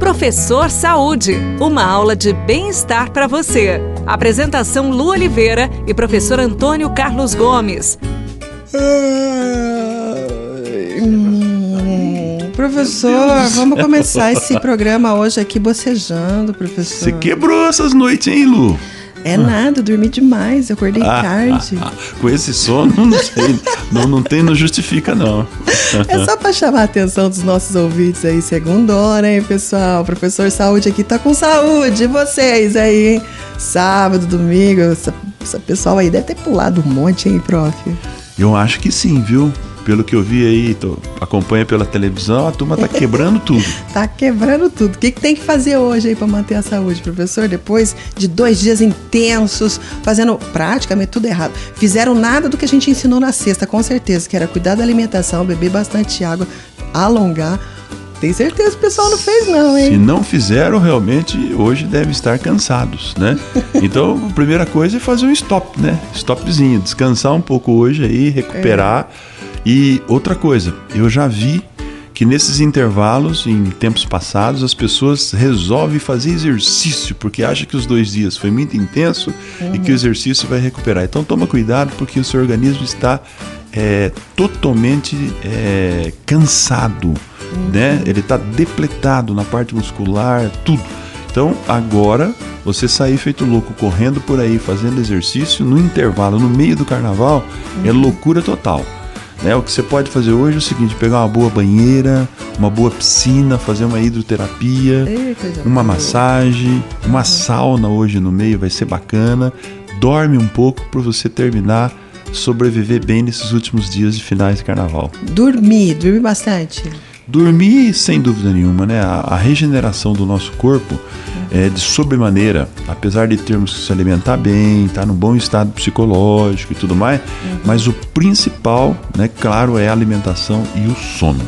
Professor Saúde, uma aula de bem-estar para você. Apresentação Lu Oliveira e professor Antônio Carlos Gomes. Hum, professor, vamos começar esse programa hoje aqui bocejando, professor. Você quebrou essas noites, hein, Lu? É nada, dormi demais, eu acordei ah, tarde. Ah, ah, com esse sono, não sei, não, não tem, não justifica não. É só para chamar a atenção dos nossos ouvintes aí, segunda hein, pessoal? professor Saúde aqui tá com saúde, e vocês aí, hein? Sábado, domingo, essa, essa pessoal aí deve ter pulado um monte, hein, prof? Eu acho que sim, viu? Pelo que eu vi aí, tô, acompanha pela televisão, a turma tá quebrando tudo. tá quebrando tudo. O que, que tem que fazer hoje aí para manter a saúde, professor? Depois de dois dias intensos, fazendo praticamente tudo errado. Fizeram nada do que a gente ensinou na sexta, com certeza, que era cuidar da alimentação, beber bastante água, alongar. Tem certeza que o pessoal não fez, não, hein? Se não fizeram, realmente hoje devem estar cansados, né? Então, a primeira coisa é fazer um stop, né? Stopzinho, descansar um pouco hoje aí, recuperar. É e outra coisa, eu já vi que nesses intervalos, em tempos passados, as pessoas resolvem fazer exercício porque acham que os dois dias foi muito intenso uhum. e que o exercício vai recuperar. Então toma cuidado porque o seu organismo está é, totalmente é, cansado, uhum. né? Ele está depletado na parte muscular, tudo. Então agora você sair feito louco correndo por aí fazendo exercício no intervalo, no meio do carnaval, é uhum. é loucura total. Né? O que você pode fazer hoje é o seguinte: pegar uma boa banheira, uma boa piscina, fazer uma hidroterapia, Ei, uma massagem, uma uhum. sauna hoje no meio vai ser bacana. Dorme um pouco para você terminar sobreviver bem nesses últimos dias de finais de carnaval. Dormir, dormir bastante. Dormir, sem dúvida nenhuma, né? A, a regeneração do nosso corpo é de sobremaneira, apesar de termos que se alimentar bem, estar tá num bom estado psicológico e tudo mais, uhum. mas o principal, né, claro, é a alimentação e o sono.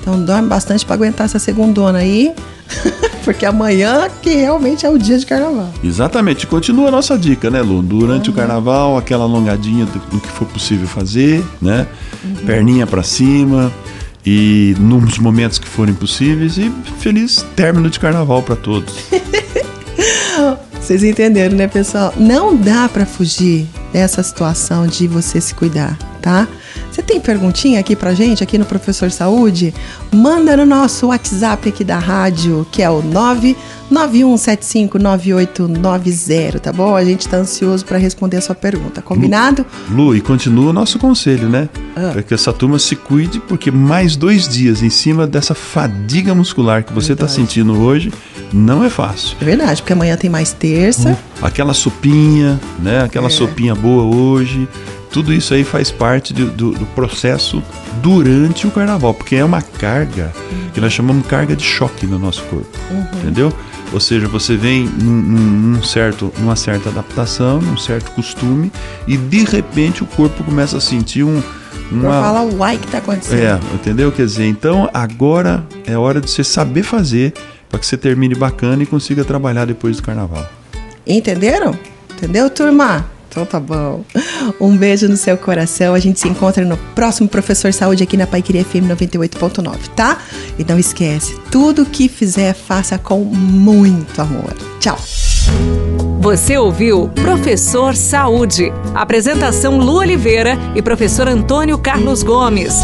Então dorme bastante para aguentar essa segundona aí. Porque amanhã que realmente é o dia de carnaval. Exatamente. Continua a nossa dica, né, Lu? Durante uhum. o carnaval, aquela alongadinha do, do, que for possível fazer, né? Uhum. Perninha para cima, e nos momentos que forem possíveis e feliz término de carnaval para todos. Vocês entenderam, né, pessoal? Não dá para fugir dessa situação de você se cuidar, tá? Você tem perguntinha aqui pra gente, aqui no Professor Saúde? Manda no nosso WhatsApp aqui da rádio, que é o 991759890, tá bom? A gente tá ansioso para responder a sua pergunta, combinado? Lu, Lu, e continua o nosso conselho, né? Ah. Para que essa turma se cuide, porque mais dois dias em cima dessa fadiga muscular que você tá Verdade. tá sentindo hoje, não é fácil. É verdade, porque amanhã tem mais terça. Hum, aquela sopinha, né? Aquela é. sopinha boa hoje tudo isso aí faz parte do, do, do, processo durante o carnaval, porque é uma carga que nós chamamos carga de choque no nosso corpo, uhum. entendeu? Ou seja, você vem num, num, certo, numa certa adaptação, num certo costume, e de repente o corpo começa a sentir um. Uma... Fala uai que tá acontecendo. É, entendeu? Quer dizer, então agora é hora de você saber fazer para que você termine bacana e consiga trabalhar depois do carnaval. Entenderam? Entendeu, turma? Então tá bom. Um beijo no seu coração. A gente se encontra no próximo Professor Saúde aqui na Paiqueria FM 98.9, tá? E não esquece, tudo que fizer, faça com muito amor. Tchau. Você ouviu Professor Saúde. Apresentação Lu Oliveira e professor Antônio Carlos Gomes.